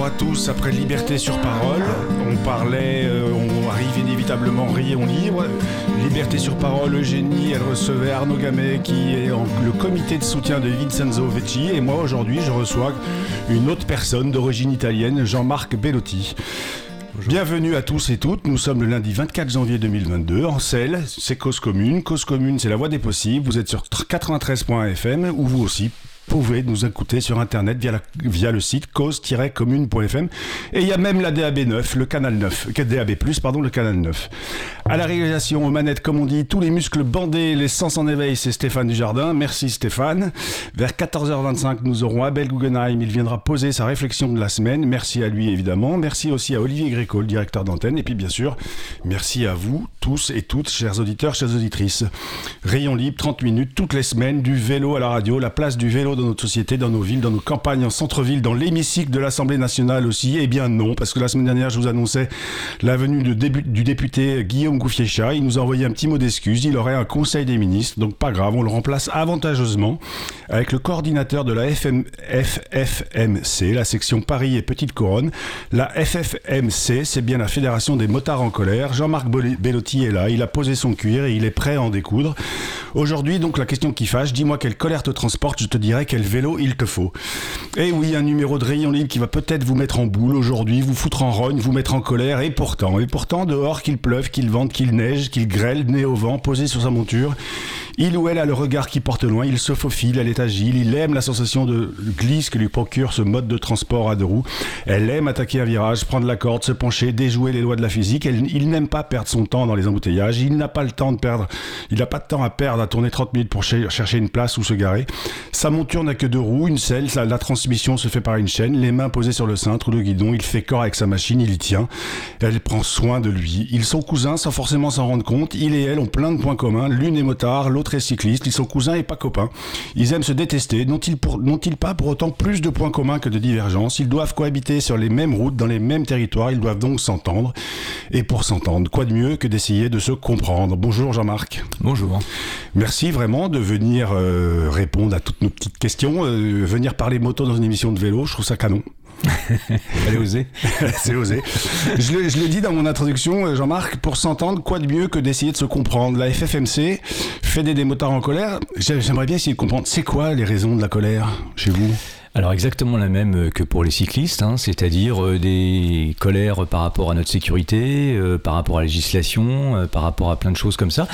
bonjour à tous. Après Liberté sur parole, on parlait, euh, on arrive inévitablement Rayon libre. Liberté sur parole, Eugénie, elle recevait Arnaud Gamet qui est en, le comité de soutien de Vincenzo Vecchi. Et moi aujourd'hui, je reçois une autre personne d'origine italienne, Jean-Marc Bellotti. Bienvenue à tous et toutes. Nous sommes le lundi 24 janvier 2022. En Selle, c'est Cause Commune. Cause Commune, c'est la voie des possibles. Vous êtes sur 93.fm ou vous aussi pouvez nous écouter sur internet via, via le site cause-commune.fm et il y a même la DAB 9, le canal 9, euh, DAB+, pardon, le canal 9. À la réalisation, aux manettes, comme on dit, tous les muscles bandés, les sens en éveil, c'est Stéphane Dujardin. Merci Stéphane. Vers 14h25, nous aurons Abel Guggenheim. Il viendra poser sa réflexion de la semaine. Merci à lui, évidemment. Merci aussi à Olivier Gréco, le directeur d'antenne. Et puis, bien sûr, merci à vous, tous et toutes, chers auditeurs, chères auditrices. Rayon libre, 30 minutes, toutes les semaines, du vélo à la radio, la place du vélo dans notre société, dans nos villes, dans nos campagnes, en centre-ville, dans l'hémicycle de l'Assemblée nationale aussi. Eh bien non, parce que la semaine dernière, je vous annonçais la venue du député Guillaume Gouffier-Chat. Il nous a envoyé un petit mot d'excuse. Il aurait un conseil des ministres, donc pas grave, on le remplace avantageusement avec le coordinateur de la FM, FFMC, la section Paris et Petite Couronne. La FFMC, c'est bien la Fédération des motards en colère. Jean-Marc Bellotti est là, il a posé son cuir et il est prêt à en découdre. Aujourd'hui, donc, la question qui fâche, dis-moi quelle colère te transporte, je te dirai quel vélo il te faut. Et oui, un numéro de rayon libre qui va peut-être vous mettre en boule aujourd'hui, vous foutre en rogne, vous mettre en colère, et pourtant, et pourtant, dehors, qu'il pleuve, qu'il vente, qu'il neige, qu'il grêle, nez au vent, posé sur sa monture, il ou elle a le regard qui porte loin, il se faufile, elle est agile, il aime la sensation de glisse que lui procure ce mode de transport à deux roues. Elle aime attaquer un virage, prendre la corde, se pencher, déjouer les lois de la physique. Elle- il n'aime pas perdre son temps dans les embouteillages. Il n'a pas le temps de perdre. Il n'a pas de temps à perdre à tourner 30 minutes pour cher- chercher une place où se garer. Sa monture n'a que deux roues, une selle. sa- La transmission se fait par une chaîne, les mains posées sur le cintre ou le guidon. Il fait corps avec sa machine, il y tient. Elle prend soin de lui. Ils sont cousins sans forcément s'en rendre compte. Il et elle ont plein de points communs. L'une est motard, l'autre cycliste. Ils sont cousins et pas copains. Ils aiment se détester. N'ont-ils pas pour autant plus de points communs que de divergences Ils doivent cohabiter sur les mêmes routes, dans les mêmes territoires. Ils doivent donc s'entendre. Et pour s'entendre, quoi de mieux que d'essayer de se comprendre? Bonjour Jean-Marc. Bonjour. Merci vraiment de venir euh, répondre à toutes nos petites questions, euh, venir parler moto dans une émission de vélo, je trouve ça canon. Allez oser. C'est osé. Je le, je dis dans mon introduction, euh, Jean-Marc, pour s'entendre, quoi de mieux que d'essayer de se comprendre? La FFMC fait des motards en colère. J'ai- J'aimerais bien essayer de comprendre, c'est quoi les raisons de la colère chez vous? Alors exactement la même euh, que pour les cyclistes, hein, c'est-à-dire euh, des colères par rapport à notre sécurité, euh, par rapport à la législation, euh, par rapport à plein de choses comme ça,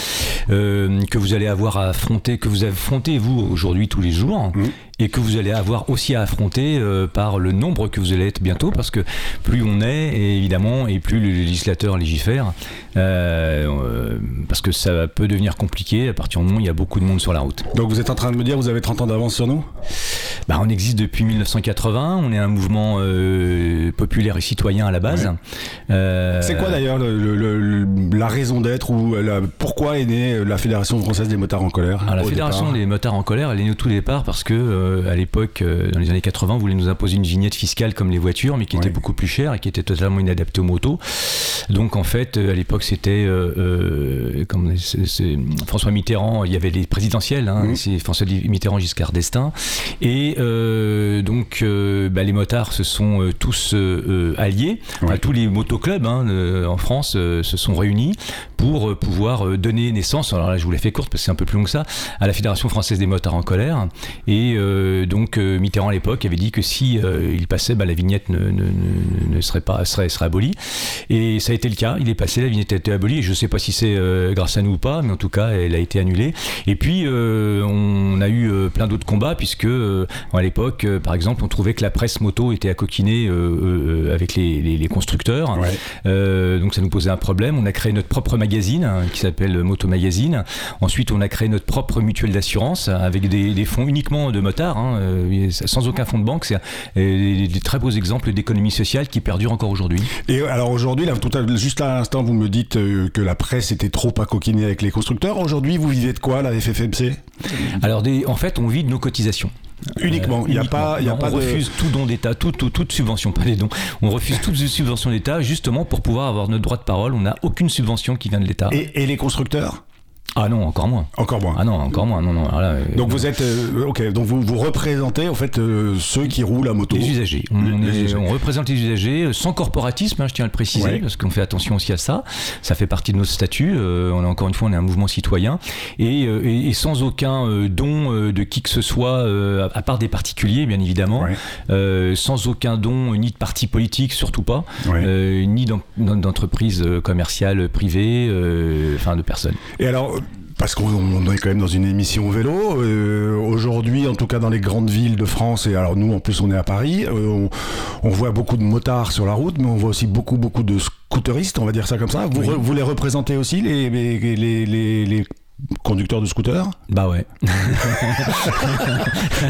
euh, que vous allez avoir à affronter, que vous affrontez vous aujourd'hui tous les jours, Mhm. Et que vous allez avoir aussi à affronter euh, par le nombre que vous allez être bientôt, parce que plus on est, et évidemment, et plus le législateur légifère, euh, euh, parce que ça peut devenir compliqué. À partir du moment où il y a beaucoup de monde sur la route. Donc vous êtes en train de me dire, vous avez 30 ans d'avance sur nous? Bah, on existe depuis 1980, on est un mouvement euh, populaire et citoyen à la base. C'est quoi d'ailleurs le- le- le- la raison d'être ou la- pourquoi est née la Fédération française des motards en colère alors, la Fédération départ? des motards en colère, elle est née au tout départ parce que euh, à l'époque, euh, dans les années 80, on voulait nous imposer une vignette fiscale comme les voitures, mais qui était beaucoup plus chère et qui était totalement inadaptée aux motos. Donc en fait, euh, à l'époque, c'était euh, euh, François Mitterrand, il y avait les présidentielles, hein, c'est François Mitterrand, Giscard d'Estaing, et donc bah, les motards se sont tous alliés, Ouais. Tous les motoclubs hein, en France se sont réunis pour pouvoir donner naissance, alors là je vous l'ai fait courte parce que c'est un peu plus long que ça, à la Fédération française des motards en colère. Et euh, donc Mitterrand à l'époque avait dit que si euh, il passait, bah, la vignette ne, ne- ne- ne serait pas serait, serait abolie. Et ça a été le cas. Il est passé, la vignette a été abolie. Je ne sais pas si c'est euh, grâce à nous ou pas, mais en tout cas, elle a été annulée. Et puis euh, on a eu euh, plein d'autres combats puisque à l'époque, par exemple, on trouvait que la presse moto était à coquiner avec les, les- les constructeurs. Ouais. Donc ça nous posait un problème. On a créé notre propre magazine hein, qui s'appelle Moto Magazine. Ensuite, on a créé notre propre mutuelle d'assurance avec des, des fonds uniquement de motards, hein, sans aucun fonds de banque. C'est des, des très beaux exemples d'économie sociale qui perdurent encore aujourd'hui. Et alors aujourd'hui, là, tout à, juste à l'instant, vous me dites euh, que la presse était trop à coquiner avec les constructeurs. Aujourd'hui, vous vivez de quoi, la FFMC Alors, des- en fait, on vit de nos cotisations. Uniquement. Il n'y a pas, il y a Non, pas on de. refuse tout don d'État, tout, tout- toute subvention, pas les dons. On refuse toute subvention d'État justement pour pouvoir avoir notre droit de parole. On n'a aucune subvention qui vient de l'État. Et, et les constructeurs? Ah non, encore moins. Encore moins. Ah non, encore moins. Non, non. alors là, euh, Donc non. vous êtes euh, ok. Donc vous vous représentez en fait euh, ceux qui roulent à moto. Les usagers. On, Les- on les est- usagers. on représente les usagers sans corporatisme, hein, je tiens à le préciser, Ouais. parce qu'on fait attention aussi à ça. Ça fait partie de notre statut. euh, on est encore une fois, on est un mouvement citoyen et, et- et sans aucun don de qui que ce soit, à, part des particuliers, bien évidemment, Ouais. sans aucun don ni de parti politique, surtout pas, Ouais. ni d'en- d'en- d'entreprise commerciale privée, enfin de personnes. Et alors, parce qu'on on est quand même dans une émission vélo, euh, aujourd'hui, en tout cas dans les grandes villes de France, et alors nous en plus on est à Paris, euh, on, on voit beaucoup de motards sur la route, mais on voit aussi beaucoup, beaucoup de scooteristes, on va dire ça comme ça. Vous, Oui. vous les représentez aussi, les, les, les, les- les conducteurs de scooters Bah ouais.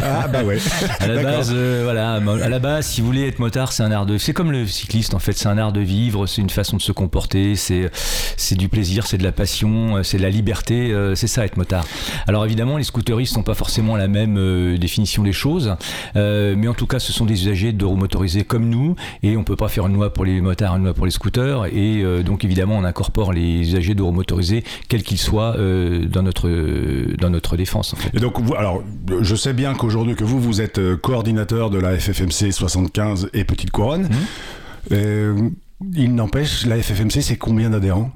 Ah bah ouais. À la base, euh, voilà, à la base, si vous voulez être motard, c'est un art de, c'est comme le cycliste en fait, c'est un art de vivre, c'est une façon de se comporter, c'est, c'est du plaisir, c'est de la passion, euh, c'est de la liberté, euh, c'est ça être motard. Alors évidemment, les scooteristes n'ont pas forcément la même euh, définition des choses, mais en tout cas, ce sont des usagers de roues motorisées comme nous, et on peut pas faire une loi pour les motards, une loi pour les scooters, et donc évidemment, on incorpore les usagers de roues motorisées, quels qu'ils soient, euh, dans notre dans notre défense. En fait. Et donc, vous, alors, je sais bien qu'aujourd'hui, que vous, vous êtes euh, coordinateur de la FFMC 75 et Petite Couronne. Mhm. Euh, il n'empêche, la FFMC, c'est combien d'adhérents?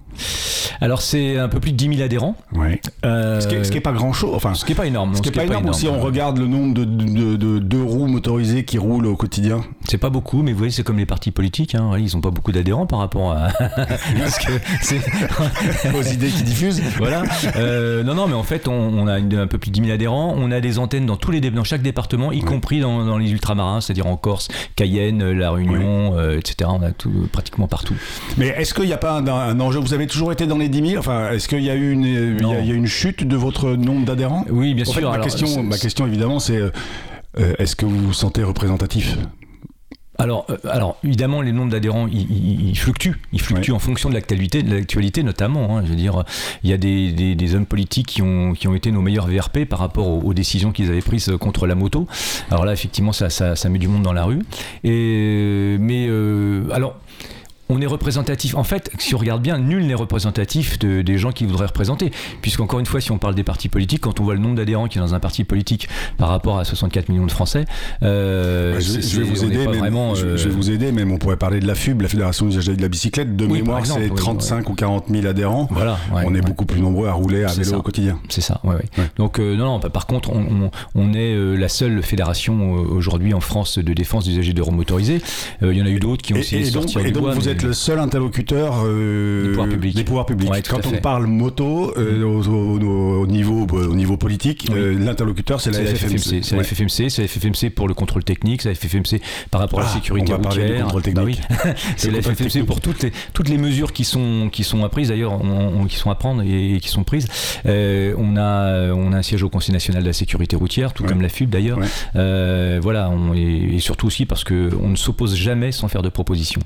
Alors c'est un peu plus de 10 000 adhérents. Ouais. Euh, Ce qui est, ce qui est pas grand chose. Enfin, Ce qui est pas énorme. ce qui est pas énorme. Si on regarde le nombre de, de, de- de roues motorisées qui roulent au quotidien. C'est pas beaucoup, mais vous voyez, c'est comme les partis politiques. Hein. Ils ont pas beaucoup d'adhérents par rapport à. Aux idées qui diffusent. voilà. Euh, non, non, mais en fait, on, on a une- un peu plus de 10 000 adhérents. On a des antennes dans tous les dans chaque département, y compris dans, dans les ultramarins, c'est-à-dire en Corse, Cayenne, La Réunion, euh, etc. On a tout pratiquement partout. Mais est-ce qu'il n'y a pas un, un enjeu? Vous avez toujours été dans les 10 000 Enfin, est-ce qu'il y a eu une, il y a, il y a une chute de votre nombre d'adhérents Oui, bien En fait, sûr. ma, alors, question, c'est- ma question, évidemment, c'est euh, euh, est-ce que vous vous sentez représentatif? Alors, euh, alors évidemment, les nombres d'adhérents, ils, fluctuent. Ils fluctuent en fonction de l'actualité, de l'actualité notamment. hein. Je veux dire, il y a des, des- des hommes politiques qui ont, qui ont été nos meilleurs VRP par rapport aux, aux décisions qu'ils avaient prises contre la moto. Alors là, effectivement, ça, ça, ça met du monde dans la rue. Et, mais euh, alors. On est représentatif. En fait, si on regarde bien, nul n'est représentatif de- des gens qui voudraient représenter. Puisqu'encore une fois, si on parle des partis politiques, quand on voit le nombre d'adhérents qui est dans un parti politique par rapport à 64 millions de Français, euh, Bah, je, vais c'est- vous aider, mais, vraiment, je, euh, je vais vous aider, même on pourrait parler de la FUB, la Fédération des usagers de la bicyclette. De Oui, mémoire, c'est oui, 35 ou 40 000 adhérents. Voilà, ouais, on est ouais. beaucoup plus nombreux à rouler à vélo ça. au quotidien. C'est ça. Ouais. Donc, euh, non, non, bah, par contre, on, on- on est euh, la seule fédération euh, aujourd'hui en France de défense des usagers de. Euh, Il y en a eu d'autres qui ont Et, essayé et de donc, sortir et du donc bois, vous mais- êtes le seul interlocuteur euh, Des pouvoirs publics. des pouvoirs publics. Ouais, tout Quand on fait. parle moto euh, au, au- au niveau, au niveau politique, Oui. euh, l'interlocuteur c'est la, FFMC. C'est la. FFMC, c'est la FFMC pour le contrôle technique, c'est la FFMC par rapport à la Ah, sécurité on va parler du routière. Bah oui. c'est la FFMC technique. pour toutes les, toutes les mesures qui sont, qui sont apprises d'ailleurs, qui sont à prendre et, et qui sont prises. Euh, on, a, on a un siège au Conseil national de la sécurité routière, tout Ouais. comme la FUB d'ailleurs. Euh, voilà, on, et, et surtout aussi parce qu'on ne s'oppose jamais sans faire de propositions.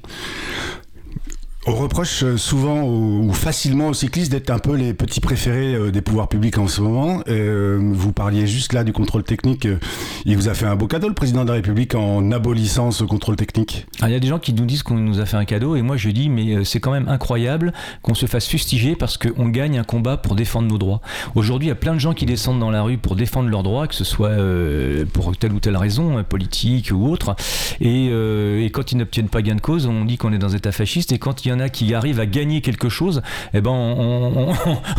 On reproche euh, souvent ou facilement aux cyclistes d'être un peu les petits préférés euh, des pouvoirs publics en ce moment. Euh, vous parliez juste là du contrôle technique. Il vous a fait un beau cadeau, le président de la République, en abolissant ce contrôle technique. Alors, il y a des gens qui nous disent qu'on nous a fait un cadeau, et moi je dis, mais c'est quand même incroyable qu'on se fasse fustiger parce qu'on gagne un combat pour défendre nos droits. Aujourd'hui, il y a plein de gens qui descendent dans la rue pour défendre leurs droits, que ce soit pour telle ou telle raison, politique ou autre, et, et quand ils n'obtiennent pas gain de cause, on dit qu'on est dans un état fasciste, et quand il y en a qui arrivent à gagner quelque chose, eh ben on, on-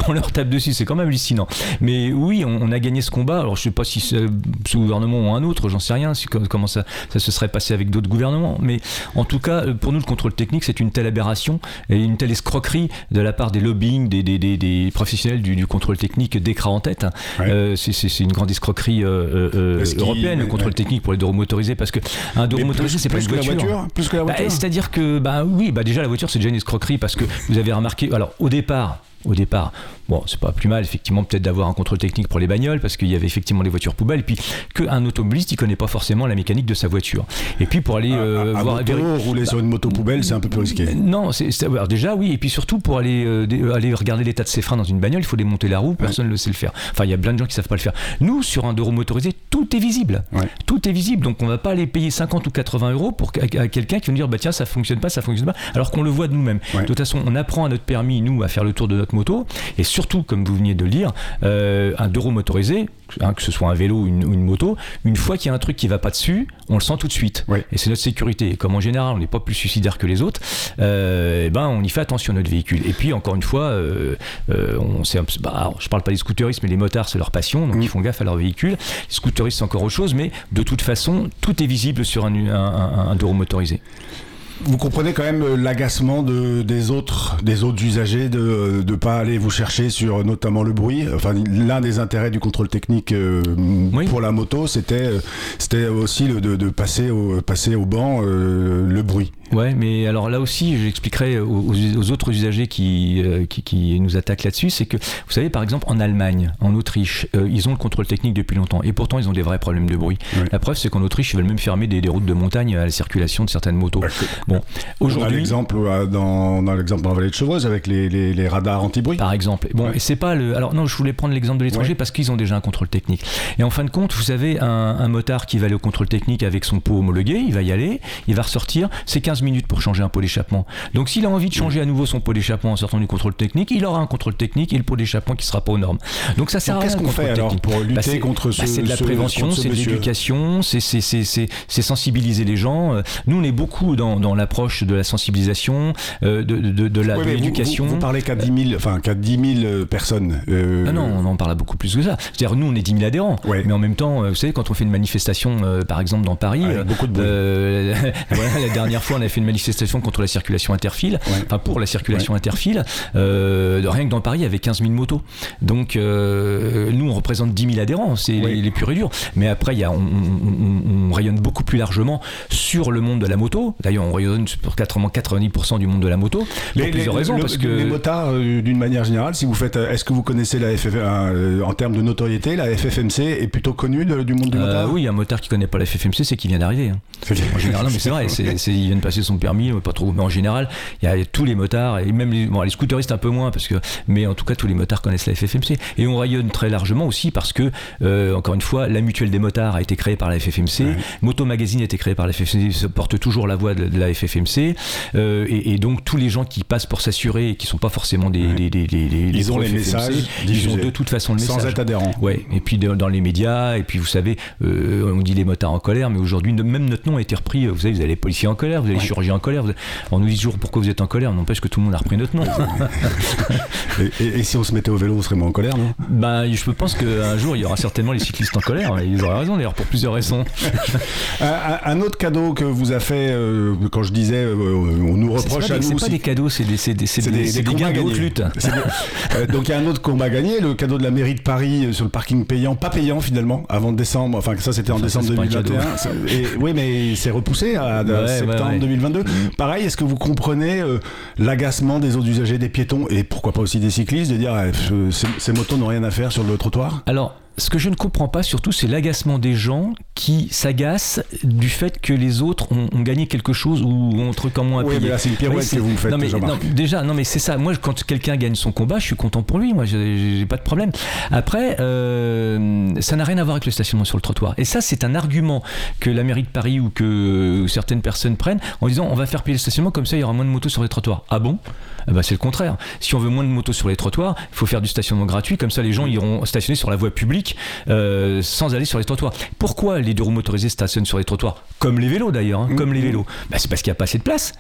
on leur tape dessus, c'est quand même hallucinant. Mais oui, on, a gagné ce combat, alors je sais pas si ce gouvernement ou un autre, j'en sais rien, si- comment ça, ça se serait passé avec d'autres gouvernements, mais en tout cas, pour nous, le contrôle technique, c'est une telle aberration et une telle escroquerie de la part des lobbying, des, des, des, des professionnels du, du contrôle technique d'écran en tête. Ouais. Euh, c'est- une grande escroquerie euh, euh, européenne, le contrôle ouais. technique pour les deux roues motorisées, parce que un deux plus, c'est pas plus une que la voiture. voiture Plus que la Bah, voiture C'est-à-dire que, bah oui, bah déjà la voiture c'est une escroquerie parce que vous avez remarqué, alors au départ, au départ, bon, c'est pas plus mal effectivement peut-être d'avoir un contrôle technique pour les bagnoles parce qu'il y avait effectivement des voitures poubelles, et puis qu'un automobiliste il connaît pas forcément la mécanique de sa voiture. Et puis pour aller euh, à, à voir moto, rouler sur une moto poubelle, c'est un peu plus risqué. non, c'est alors déjà oui, et puis surtout pour aller euh, dé- aller regarder l'état de ses freins dans une bagnole, il faut démonter la roue, personne ne le sait le faire. Enfin, il y a plein de gens qui savent pas le faire. Nous, sur un deux roues motorisé, tout est visible. Ouais. Tout est visible, donc on va pas aller payer 50 ou 80 euros pour à, à quelqu'un qui va nous dire bah tiens ça fonctionne pas, ça fonctionne pas, alors qu'on le voit de nous-mêmes. Ouais. De toute façon, on apprend à notre permis nous à faire le tour de notre moto. Et surtout, comme vous veniez de le dire, un deux roues motorisé, hein, que ce soit un vélo ou une, moto, une fois qu'il y a un truc qui va pas dessus, on le sent tout de suite. Et c'est notre sécurité. Et comme en général, on n'est pas plus suicidaire que les autres, eh ben, on y fait attention à notre véhicule. Et puis, encore une fois, on, bah, je parle pas des scooteristes, mais les motards, c'est leur passion, donc ils font gaffe à leur véhicule. Les scooteristes, c'est encore autre chose, mais de toute façon, tout est visible sur un, un, un, motorisé. Vous comprenez quand même euh, l'agacement de, des, autres, des autres usagers de ne pas aller vous chercher sur notamment le bruit. Enfin, l'un des intérêts du contrôle technique euh, pour la moto, c'était euh, c'était aussi le, de, de, passer au, passer au banc le bruit. Ouais, mais alors là aussi, j'expliquerai aux, aux, autres usagers qui, qui, qui, nous attaquent là-dessus, c'est que, vous savez, par exemple, en Allemagne, en Autriche, ils ont le contrôle technique depuis longtemps, et pourtant ils ont des vrais problèmes de bruit. La preuve, c'est qu'en Autriche, ils veulent même fermer des, des, routes de montagne à la circulation de certaines motos. Bon, aujourd'hui. l'exemple euh, dans, dans l'exemple dans la vallée de Chevreuse avec les, les, radars anti-bruit. Par exemple. Bon, et c'est pas le. Alors non, je voulais prendre l'exemple de l'étranger parce qu'ils ont déjà un contrôle technique. Et en fin de compte, vous avez un, un, motard qui va aller au contrôle technique avec son pot homologué, il va y aller, il va ressortir, c'est 15 minutes pour changer un pot d'échappement. Donc s'il a envie de changer à nouveau son pot d'échappement en sortant du contrôle technique, il aura un contrôle technique et le pot d'échappement qui sera pas aux normes. Donc ça sert à Qu'est-ce qu'on fait alors pour lutter bah, contre bah, ce C'est de la prévention, c'est de l'éducation, c'est sensibiliser les gens. Nous, on est beaucoup dans, dans l'approche de la sensibilisation, euh, de, de, de, la, l'éducation. Vous, parlez qu'à 10 000, enfin, qu'à 10 000 euh, personnes. Euh... Ah non, on en parle à beaucoup plus que ça. C'est-à-dire, nous, on est 10 000 adhérents. Mais en même temps, euh, vous savez, quand on fait une manifestation, par exemple, dans Paris, ah, beaucoup de la dernière fois, on a fait une manifestation contre la circulation interfile, enfin, pour la circulation interfile. rien que dans Paris, il y avait 15 000 motos. Donc, nous, on représente 10 000 adhérents, c'est les, plus réduits. Mais après, y a, on, on, on, rayonne beaucoup plus largement sur le monde de la moto. D'ailleurs, on rayonne pour 90% du monde de la moto. Pour les, plusieurs raisons. parce que... Les motards, euh, d'une manière générale, si vous faites. Euh, est-ce que vous connaissez la FF, euh, en termes de notoriété, la FFMC est plutôt connue du monde du motard? Oui, un motard qui connaît pas la FFMC, c'est qu'il vient d'arriver. Hein. En général, non, mais c'est vrai, c'est, il vient de passer son permis, pas trop. Mais en général, il y a tous les motards, et même les, bon, les scooteristes un peu moins, parce que, mais en tout cas, tous les motards connaissent la FFMC. Et on rayonne très largement aussi parce que, encore une fois, la mutuelle des motards a été créée par la FFMC, Moto Magazine a été créé par la FFMC, porte toujours la voix de, la FFMC. Euh, et, donc tous les gens qui passent pour s'assurer et qui sont pas forcément des, ils ont les messages, ils ont de toute façon le message sans être adhérents. Ouais. Et puis dans les médias et puis vous savez, euh, on dit les motards en colère, mais aujourd'hui même notre nom a été repris. Vous savez, vous avez les policiers en colère, vous avez les chirurgiens en colère. On nous dit toujours pourquoi vous êtes en colère, n'empêche que tout le monde a repris notre nom. et, si on se mettait au vélo, on serait moins en colère, non? Ben, je pense qu'un jour il y aura certainement les cyclistes en colère. Ils auraient raison d'ailleurs pour plusieurs raisons. un, autre cadeau que vous a fait euh, quand je disais, on nous reproche à nous. C'est pas des cadeaux, c'est des, des, gains de lutte. Euh, donc il y a un autre combat gagné, le cadeau de la mairie de Paris euh, sur le parking payant, pas payant finalement, avant décembre, enfin ça c'était en décembre 2021. Et, oui, mais c'est repoussé à, septembre 2022. Mm. Pareil, est-ce que vous comprenez euh, l'agacement des autres usagers, des piétons et pourquoi pas aussi des cyclistes de dire ces motos n'ont rien à faire sur le trottoir? Alors ce que je ne comprends pas surtout, c'est l'agacement des gens qui s'agacent du fait que les autres ont, gagné quelque chose ou ont un truc en moins oui, Mais là, c'est une pirouette que vous faites. Non, mais, déjà, non, mais c'est ça. Moi, quand quelqu'un gagne son combat, je suis content pour lui. Moi, j'ai pas de problème. Après, euh, ça n'a rien à voir avec le stationnement sur le trottoir. Et ça, c'est un argument que la mairie de Paris ou que certaines personnes prennent en disant on va faire payer le stationnement comme ça, il y aura moins de motos sur les trottoirs. Ah bon? Eh ben, C'est le contraire. Si on veut moins de motos sur les trottoirs, il faut faire du stationnement gratuit. Comme ça, les gens iront stationner sur la voie publique euh, sans aller sur les trottoirs. Pourquoi les deux roues motorisées stationnent sur les trottoirs Comme les vélos d'ailleurs, hein, comme les mmh. vélos. Bah, c'est parce qu'il n'y a pas assez de place.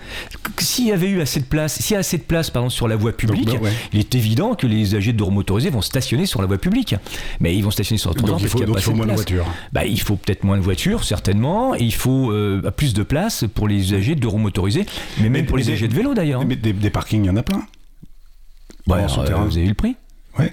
S'il y avait eu assez de place, s'il y a assez de place pardon, sur la voie publique, bah, il est évident que les usagers de deux roues motorisées vont stationner sur la voie publique. Mais ils vont stationner sur le trottoir parce qu'il n'y a pas assez de moins de voitures. Bah, il faut peut-être moins de voitures, certainement. Et il faut euh, plus de place pour les usagers de deux roues motorisées, mais même pour les usagers de vélo d'ailleurs. Hein. Mais des, des parkings, il y en a plein. Euh, vous avez eu le prix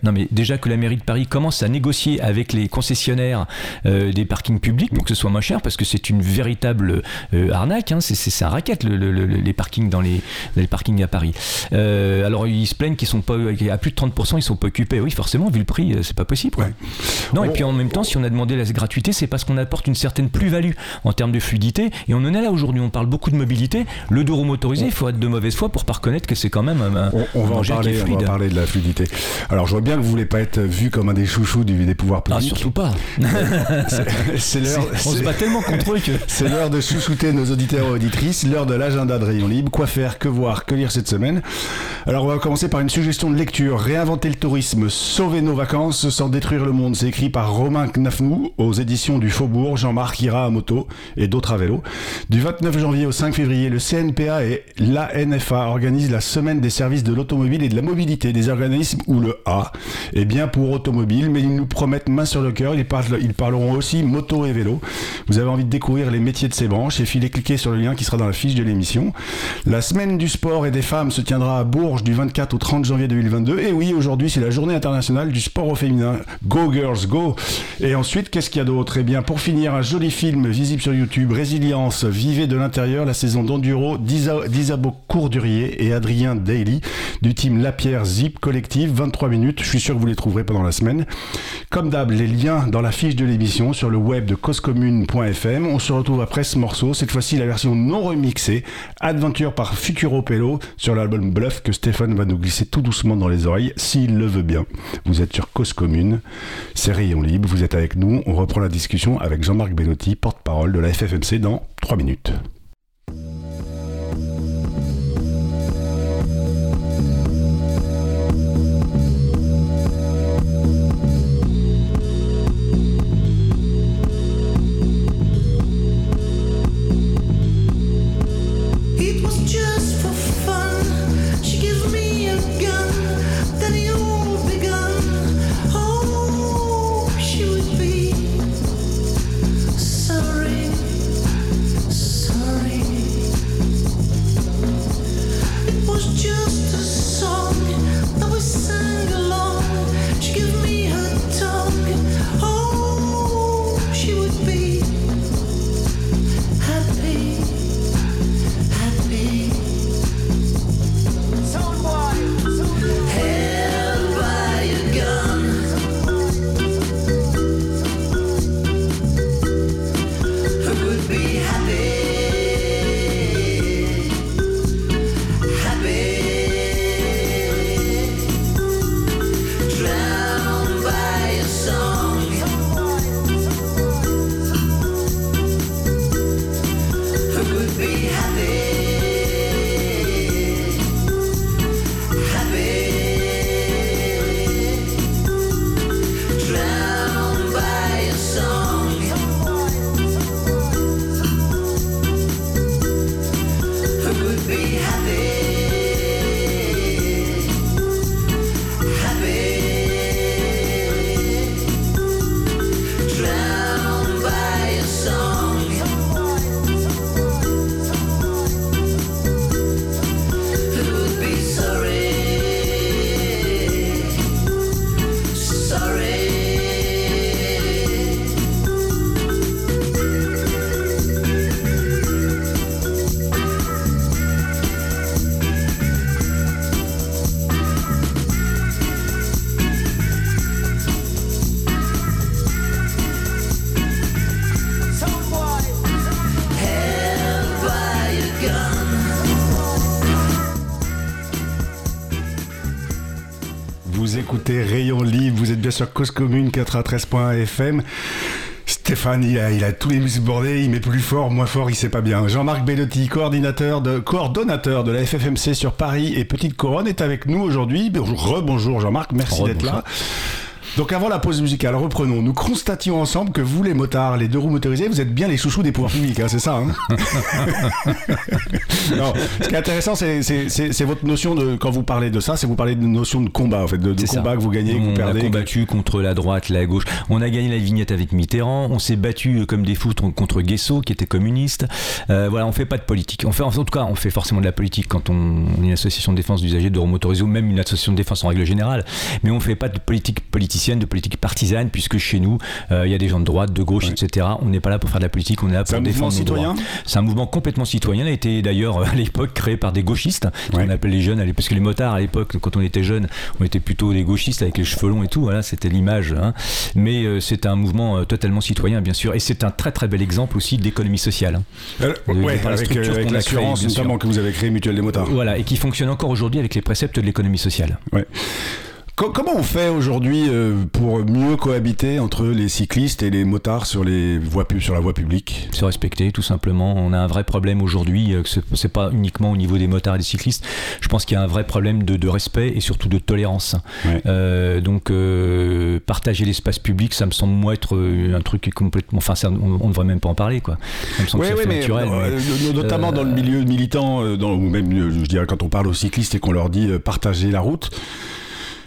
non, mais déjà que la mairie de Paris commence à négocier avec les concessionnaires euh, des parkings publics pour que ce soit moins cher, parce que c'est une véritable euh, arnaque, hein, c'est un raquette le, les parkings dans les, les, parkings à Paris. Euh, alors ils se plaignent qu'ils sont pas à plus de 30%, ils sont pas occupés. Oui, forcément, vu le prix, c'est pas possible. Non, et puis en même temps, si on a demandé la gratuité, c'est parce qu'on apporte une certaine plus-value en termes de fluidité, et on en est là aujourd'hui. On parle beaucoup de mobilité. Le deux motorisé, il faut être de mauvaise foi pour pas reconnaître que c'est quand même un, on, va en parler, on va parler de la fluidité. Alors vois bien que vous voulez pas être vu comme un des chouchous du, des pouvoirs Ah, publics. surtout pas. C'est l'heure. On se bat tellement contre eux que. C'est l'heure de chouchouter nos auditeurs et auditrices, l'heure de l'agenda de Rayon Libre, quoi faire, que voir, que lire cette semaine. Alors on va commencer par une suggestion de lecture, Réinventer le tourisme, sauver nos vacances sans détruire le monde. C'est écrit par Romain Knafnou aux éditions du Faubourg, Jean-Marc ira à moto et d'autres à vélo. Du 29 janvier au 5 février, le CNPA et l'ANFA organisent la semaine des services de l'automobile et de la mobilité des organismes où le A est bien pour automobile, mais ils nous promettent main sur le cœur, ils, parleront aussi moto et vélo. Vous avez envie de découvrir les métiers de ces branches et filez cliquer sur le lien qui sera dans la fiche de l'émission. La semaine du sport et des femmes se tiendra à Bourges du 24 au 30 janvier 2022. Et oui, aujourd'hui c'est la journée internationale du sport au féminin. Go girls, go Et ensuite, qu'est-ce qu'il y a d'autre? Eh bien, pour finir, un joli film visible sur YouTube, Résilience, vivez de l'intérieur, la saison d'enduro d'Isa- d'Isabeau Courdurier et Adrien Daly du team Lapierre Zip Collective, 23 minutes. Je suis sûr que vous les trouverez pendant la semaine. Comme d'hab, les liens dans la fiche de l'émission sur le web de causecommune.fm. On se retrouve après ce morceau, cette fois-ci la version non remixée, Adventure par Futuro Pello sur l'album Bluff que Stéphane va nous glisser tout doucement dans les oreilles, s'il le veut bien. Vous êtes sur Cause Commune, c'est Rayon Libre, vous êtes avec nous. On reprend la discussion avec Jean-Marc Bellotti, porte-parole de la FFMC dans 3 minutes. Sur Cause Commune 93.fm. Stéphane, il a, il a tous les muscles bordés, il met plus fort, moins fort, il sait pas bien. Jean-Marc Bellotti, coordinateur de, coordonnateur de la FFMC sur Paris et Petite Couronne, est avec nous aujourd'hui. Bonjour, rebonjour Jean-Marc, merci d'être là. Donc avant la pause musicale, reprenons. Nous constations ensemble que vous, les motards, les deux roues motorisées, vous êtes bien les chouchous des pouvoirs publics, hein, c'est ça hein Non, ce qui est intéressant, c'est- votre notion de, quand vous parlez de ça, c'est vous parlez de notion de combat, en fait, de, de ça. combat que vous gagnez, que vous on perdez. a que- combattu contre la droite, la gauche. On a gagné la vignette avec Mitterrand. On s'est battu euh, comme des fous tr- contre Guesso, qui était communiste. Euh, voilà, on fait pas de politique. On fait, en tout cas, on fait forcément de la politique quand on, on est une association de défense d'usagers de motorisés ou même une association de défense en règle générale. Mais on fait pas de politique politicienne, de politique partisane, puisque chez nous, euh, il y a des gens de droite, de gauche, Ouais. etc. On n'est pas là pour faire de la politique, on est là pour défendre nos droits. C'est un mouvement complètement citoyen. Il a été d'ailleurs euh, à l'époque créé par des gauchistes, ce Ouais. qu'on appelle les jeunes, parce que les motards à l'époque, quand on était jeunes, on était plutôt des gauchistes avec les cheveux longs et tout. Voilà, c'était l'image. hein. Mais euh, c'est un mouvement euh, totalement citoyen, bien sûr, et c'est un très très bel exemple aussi d'économie sociale. hein. Euh, de- ouais, la avec, avec l'assurance notamment que vous avez créé Mutuelle des motards. Voilà, et qui fonctionne encore aujourd'hui avec les préceptes de l'économie sociale. Ouais. Co- comment on fait aujourd'hui euh, pour mieux cohabiter entre les cyclistes et les motards sur les voies sur la voie publique? Se respecter tout simplement. On a un vrai problème aujourd'hui, euh, c'est- pas uniquement au niveau des motards et des cyclistes. Je pense qu'il y a un vrai problème de, de respect et surtout de tolérance. Ouais. Euh, donc euh, partager l'espace public, ça me semble moi être un truc complètement. Enfin, ça, on, ne devrait même pas en parler quoi. Ça me semble oui, fait mais naturel. euh, mais- notamment dans le milieu militant, dans, ou même, je dirais, quand on parle aux cyclistes et qu'on leur dit partager la route.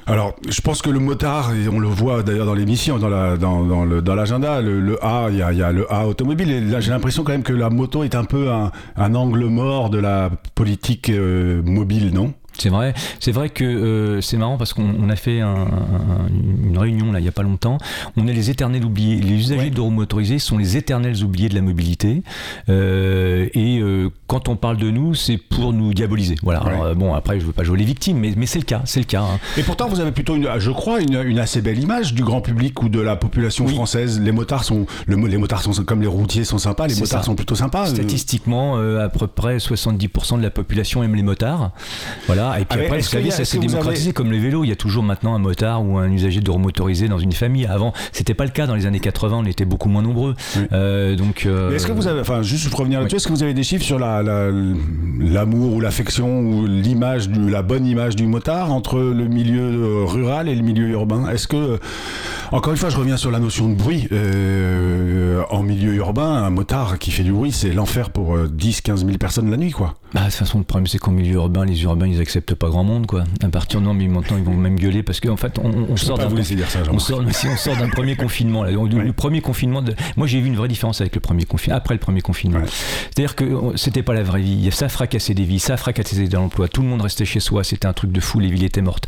Alors, je pense que le motard, on le voit d'ailleurs dans l'émission, dans la, dans, dans le, dans l'agenda, le, le A, il y a, le A automobile. Et là, j'ai l'impression quand même que la moto est un peu un, un angle mort de la politique euh, mobile, non? C'est vrai, c'est vrai que euh, c'est marrant parce qu'on on a fait un- un- une réunion là il y a pas longtemps. On est les éternels oubliés. Les usagers Ouais. de roues motorisées sont les éternels oubliés de la mobilité. Euh, et euh, quand on parle de nous, c'est pour nous diaboliser. Voilà. Ouais. Alors, bon, après, je veux pas jouer les victimes, mais, mais c'est le cas, c'est le cas. hein. Et pourtant, vous avez plutôt, une, je crois, une, une assez belle image du grand public ou de la population Oui. française. Les motards sont, le, les motards sont comme les routiers sont sympas, les motards ça. sont plutôt sympas. Statistiquement, à peu près 70% de la population aime les motards. Voilà. Et puis Ah, après, vous savez, ça s'est démocratisé comme les vélos. Il y a toujours maintenant un motard ou un usager de roue motorisée dans une famille. Avant, c'était pas le cas dans les années 80. On était beaucoup moins nombreux. Oui. Euh, donc. euh, est-ce que vous avez, enfin, juste pour revenir là-dessus, est-ce que vous avez des chiffres sur la, la- l'amour ou l'affection ou l'image, la bonne image du motard entre le milieu euh, rural et le milieu urbain? Est-ce que, encore une fois, je reviens sur la notion de bruit. Euh, en milieu urbain, un motard qui fait du bruit, c'est l'enfer pour euh, 10, 15 000 personnes la nuit, quoi. Bah, de toute façon, le problème, c'est qu'en milieu urbain, les urbains, ils acceptent pas grand monde, quoi. À partir de non, mais maintenant, ils vont même gueuler parce qu'en fait, on, on sort d'un on sort, si on sort d'un premier confinement, là, Ouais. le premier confinement, de... moi j'ai vu une vraie différence avec le premier confinement, après le premier confinement. Ouais. C'est-à-dire que c'était pas la vraie vie, ça fracassait des vies, ça fracassait des emplois, tout le monde restait chez soi, c'était un truc de fou, les villes étaient mortes.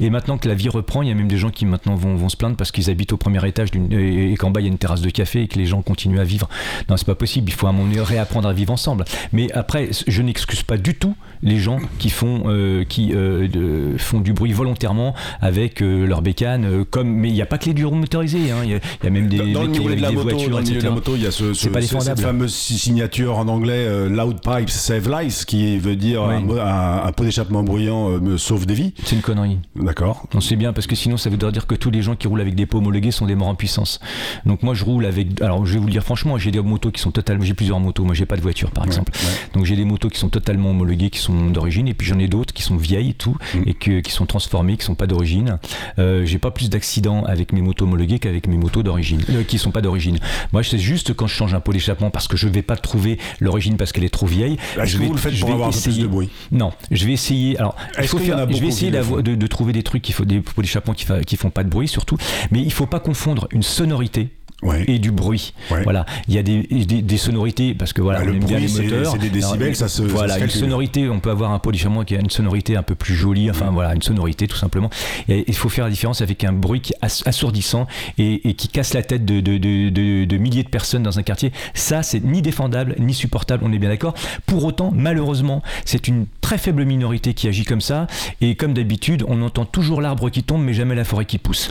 Et maintenant que la vie reprend, il y a même des gens qui maintenant vont, vont se plaindre parce qu'ils habitent au premier étage et, et qu'en bas il y a une terrasse de café et que les gens continuent à vivre. Non, c'est pas possible, il faut à un moment donné réapprendre à vivre ensemble. Mais après, je n'excuse pas du tout les gens qui font, euh, qui, euh, de- font du bruit volontairement avec euh, leur bécane, euh, comme, mais il n'y a pas que les durs motorisés, hein. il y, a- il y a même des, Dans, le milieu de la moto, voitures, dans le milieu de la etc. moto, il y a ce, ce- cette fameuse signature en anglais euh, Loud Pipes Save Lives, qui veut dire un, mo- un- un pot d'échappement bruyant euh, me sauve des vies. C'est une connerie. D'accord. On sait bien parce que sinon ça voudrait dire que tous les gens qui roulent avec des pots homologués sont des morts en puissance. Donc moi je roule avec. Alors je vais vous le dire franchement, j'ai des motos qui sont totalement. J'ai plusieurs motos. Moi j'ai pas de voiture par exemple. ouais. Donc j'ai des motos qui sont totalement homologuées, qui sont d'origine, et puis j'en ai d'autres qui sont vieilles et tout, Mm. et que, qui sont transformées, qui sont pas d'origine. Euh, j'ai pas plus d'accidents avec mes motos homologuées qu'avec mes motos d'origine, euh, qui sont pas d'origine. Moi c'est juste quand je change un pot d'échappement parce que je vais pas trouver l'origine parce qu'elle est trop vieille. Je vais- vous le faites je pour vais avoir un peu plus essayer- de bruit? Non, je vais essayer. Alors, il Est-ce faut faire- je vais essayer de trouver des trucs qui font des pots d'échappement qui, fa- qui font pas de bruit surtout, mais il faut pas confondre une sonorité Ouais. et du bruit. Ouais. Voilà, il y a des, des, des sonorités parce que voilà, Bah, on le aime bien bruit, les c'est- moteurs. c'est des décibels, Alors, ça se- ça Voilà, se une sonorité, on peut avoir un d'échappement qui a une sonorité un peu plus jolie. Enfin voilà, une sonorité tout simplement. Et il faut faire la différence avec un bruit qui est ass- assourdissant et, et qui casse la tête de, de, de, de- de milliers de personnes dans un quartier. Ça, c'est ni défendable ni supportable. On est bien d'accord. Pour autant, malheureusement, c'est une très faible minorité qui agit comme ça. Et comme d'habitude, on entend toujours l'arbre qui tombe, mais jamais la forêt qui pousse.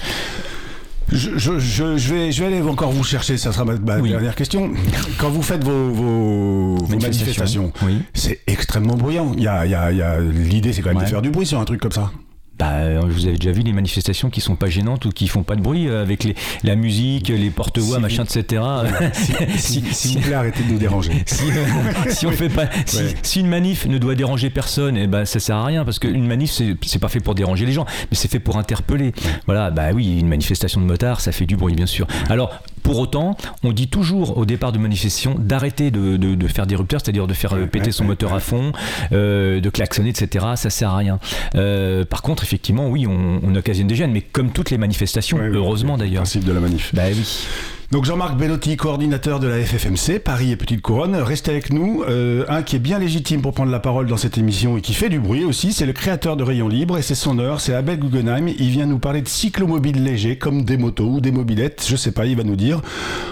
Je, je, je, je vais, je vais aller encore vous chercher, ça sera ma, ma Oui. dernière question. Quand vous faites vos, vos, vos manifestations, Oui. c'est extrêmement bruyant. Il y a, il y a, il y a, L'idée, c'est quand même de faire du bruit sur un truc comme ça. Bah, euh, vous avez déjà vu des manifestations qui sont pas gênantes ou qui font pas de bruit euh, avec les, la musique, les porte-voix, Si machin, etc. S'il vous plaît, arrêtez de nous déranger. si, euh, si on fait pas, si, Ouais. si une manif ne doit déranger personne, et ben ça sert à rien parce qu'une manif c'est c'est pas fait pour déranger les gens, mais c'est fait pour interpeller. Voilà, bah oui, une manifestation de motards, ça fait du bruit bien sûr. Alors pour autant, on dit toujours au départ de manifestation d'arrêter de, de- de faire des rupteurs, c'est-à-dire de faire euh, Ouais, péter ouais, son ouais, moteur à fond, euh, de klaxonner, etc. Ça sert à rien. Euh, par contre, effectivement, oui, on, on occasionne des gênes, mais comme toutes les manifestations, heureusement d'ailleurs. Principe de la manif. Bah oui. Donc Jean-Marc Bellotti, coordinateur de la FFMC, Paris et Petite Couronne, restez avec nous. Euh, un qui est bien légitime pour prendre la parole dans cette émission et qui fait du bruit aussi, c'est le créateur de Rayon Libre et c'est son heure, c'est Abel Guggenheim. Il vient nous parler de cyclomobiles légers comme des motos ou des mobilettes, je sais pas, il va nous dire.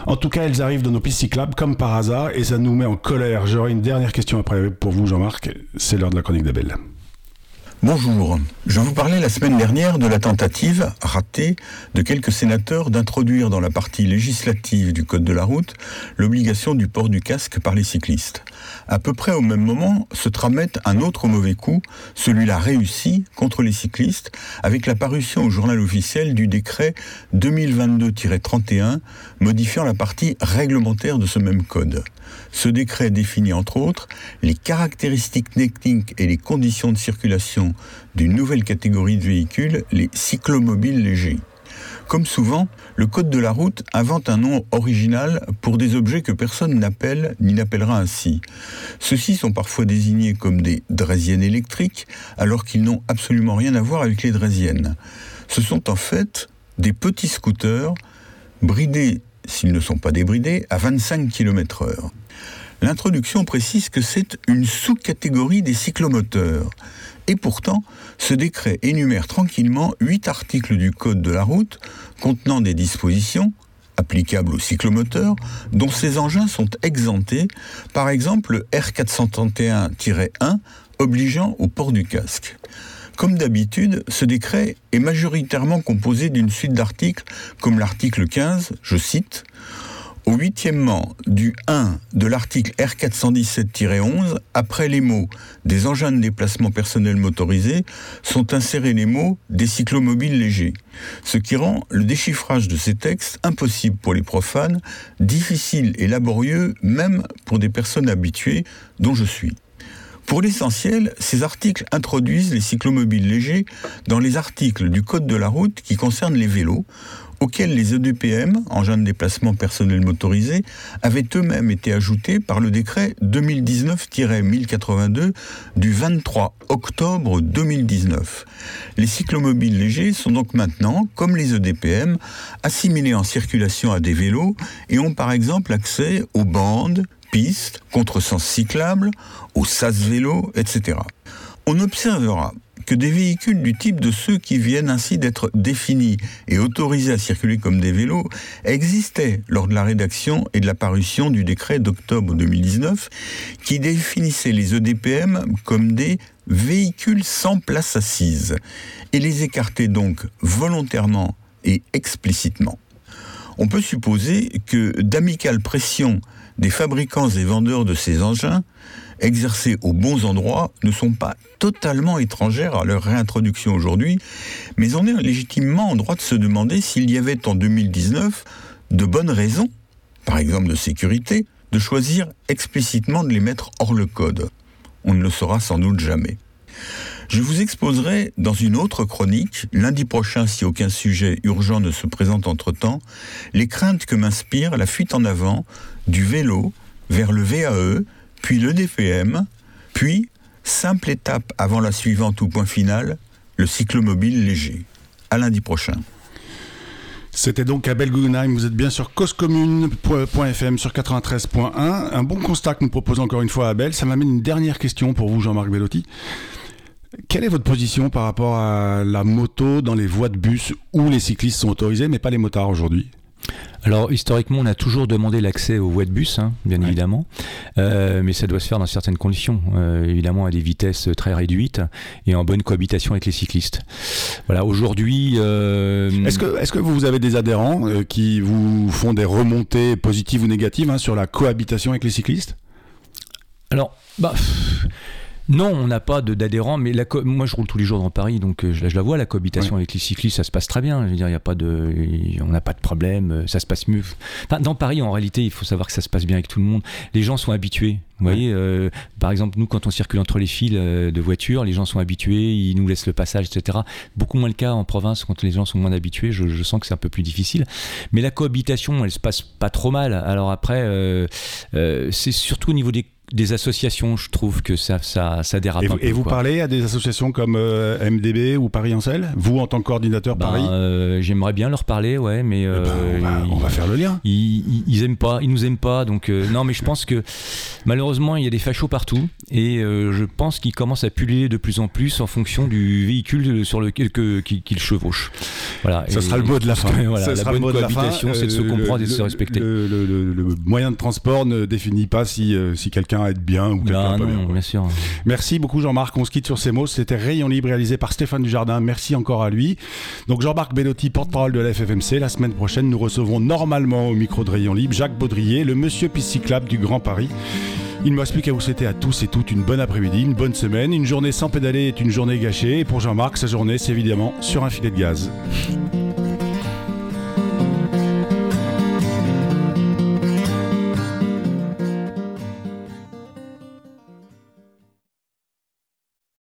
En tout cas, elles arrivent dans nos pistes cyclables comme par hasard et ça nous met en colère. J'aurai une dernière question après pour vous Jean-Marc, c'est l'heure de la chronique d'Abel. Bonjour. Je vous parlais la semaine dernière de la tentative, ratée, de quelques sénateurs d'introduire dans la partie législative du Code de la route l'obligation du port du casque par les cyclistes. À peu près au même moment se tramait un autre mauvais coup, celui-là réussi contre les cyclistes, avec la parution au journal officiel du décret 2022-31 modifiant la partie réglementaire de ce même code. Ce décret définit entre autres les caractéristiques techniques et les conditions de circulation d'une nouvelle catégorie de véhicules, les cyclomobiles légers. Comme souvent, le Code de la route invente un nom original pour des objets que personne n'appelle ni n'appellera ainsi. Ceux-ci sont parfois désignés comme des draisiennes électriques, alors qu'ils n'ont absolument rien à voir avec les draisiennes. Ce sont en fait des petits scooters bridés, s'ils ne sont pas débridés, à 25 km/h. L'introduction précise que c'est une sous-catégorie des cyclomoteurs. Et pourtant, ce décret énumère tranquillement huit articles du Code de la route contenant des dispositions applicables aux cyclomoteurs dont ces engins sont exemptés, par exemple le R431-1 obligeant au port du casque. Comme d'habitude, ce décret est majoritairement composé d'une suite d'articles comme l'article 15, je cite, au huitièmement du 1 de l'article R417-11, après les mots des engins de déplacement personnel motorisés, sont insérés les mots des cyclomobiles légers, ce qui rend le déchiffrage de ces textes impossible pour les profanes, difficile et laborieux même pour des personnes habituées dont je suis. Pour l'essentiel, ces articles introduisent les cyclomobiles légers dans les articles du Code de la route qui concernent les vélos, auxquels les EDPM, engins de déplacement personnel motorisé, avaient eux-mêmes été ajoutés par le décret 2019-1082 du 23 octobre 2019. Les cyclomobiles légers sont donc maintenant, comme les EDPM, assimilés en circulation à des vélos et ont par exemple accès aux bandes, pistes, contresens cyclables, aux sas vélos, etc. On observera que des véhicules du type de ceux qui viennent ainsi d'être définis et autorisés à circuler comme des vélos existaient lors de la rédaction et de la parution du décret d'octobre 2019 qui définissait les EDPM comme des véhicules sans place assise et les écartait donc volontairement et explicitement. On peut supposer que d'amicales pressions des fabricants et vendeurs de ces engins exercées aux bons endroits ne sont pas totalement étrangères à leur réintroduction aujourd'hui, mais on est légitimement en droit de se demander s'il y avait en 2019 de bonnes raisons, par exemple de sécurité, de choisir explicitement de les mettre hors le code. On ne le saura sans doute jamais. Je vous exposerai dans une autre chronique, lundi prochain si aucun sujet urgent ne se présente entre-temps, les craintes que m'inspire la fuite en avant du vélo vers le VAE, puis le DPM, puis, simple étape avant la suivante ou point final, le cyclomobile léger. À lundi prochain. C'était donc Abel Guggenheim, vous êtes bien sur causecommune.fm sur 93.1. Un bon constat que nous propose encore une fois Abel. Ça m'amène une dernière question pour vous, Jean-Marc Bellotti. Quelle est votre position par rapport à la moto dans les voies de bus où les cyclistes sont autorisés, mais pas les motards aujourd'hui? Alors historiquement, on a toujours demandé l'accès aux voies de bus, hein, bien Ouais. évidemment, Euh, mais ça doit se faire dans certaines conditions, euh, évidemment à des vitesses très réduites et en bonne cohabitation avec les cyclistes. Voilà, aujourd'hui, euh, Est-ce que, est que vous avez des adhérents qui vous font des remontées positives ou négatives hein, sur la cohabitation avec les cyclistes? Alors, bah. Non, on n'a pas de- d'adhérents, mais la moi je roule tous les jours dans Paris, donc euh, je, la- je la vois, la cohabitation avec les cyclistes, ça se passe très bien. Je veux dire, il y a pas de, on n'a pas de problème, euh, ça se passe mieux. Enfin, dans Paris, en réalité, il faut savoir que ça se passe bien avec tout le monde. Les gens sont habitués. Vous Ouais. voyez, euh, par exemple, nous, quand on circule entre les fils de voitures, les gens sont habitués, ils nous laissent le passage, etc. Beaucoup moins le cas en province quand les gens sont moins habitués. Je, je sens que c'est un peu plus difficile. Mais la cohabitation, elle se passe pas trop mal. Alors après, euh, euh, c'est surtout au niveau des des associations, je trouve que ça, ça, ça dérape Et, un vous, peu. et vous quoi. parlez à des associations comme euh, MDB ou Paris Ancel Vous, en tant que coordinateur Ben, Paris? euh, J'aimerais bien leur parler, ouais, mais Eh ben, euh, on, va, faire le lien. ils, ils, aiment pas, ils nous aiment pas, donc non, mais je pense que malheureusement il y a des fachos partout et je pense qu'ils commencent à pulluler de plus en plus en fonction du véhicule sur lequel que- qu'ils chevauchent. Voilà. Ça Et sera le mot de la fin. pense que, voilà, Ça la sera bonne le mot de la fin. cohabitation, c'est de se comprendre le- et de se respecter. Le, le- moyen de transport ne définit pas si, si quelqu'un quelqu'un être bien ou quelqu'un Ah pas bien. bien sûr. Merci beaucoup Jean-Marc, on se quitte sur ces mots. C'était Rayon Libre réalisé par Stéphane Dujardin. Merci encore à lui. Donc Jean-Marc Bellotti, porte-parole de la FFMC. La semaine prochaine, nous recevrons normalement au micro de Rayon Libre Jacques Baudrier, le monsieur piste cyclable du Grand Paris. Il ne me reste plus qu'à vous souhaiter à tous et toutes une bonne après-midi, une bonne semaine. Une journée sans pédaler est une journée gâchée. Et pour Jean-Marc, sa journée, c'est évidemment sur un filet de gaz.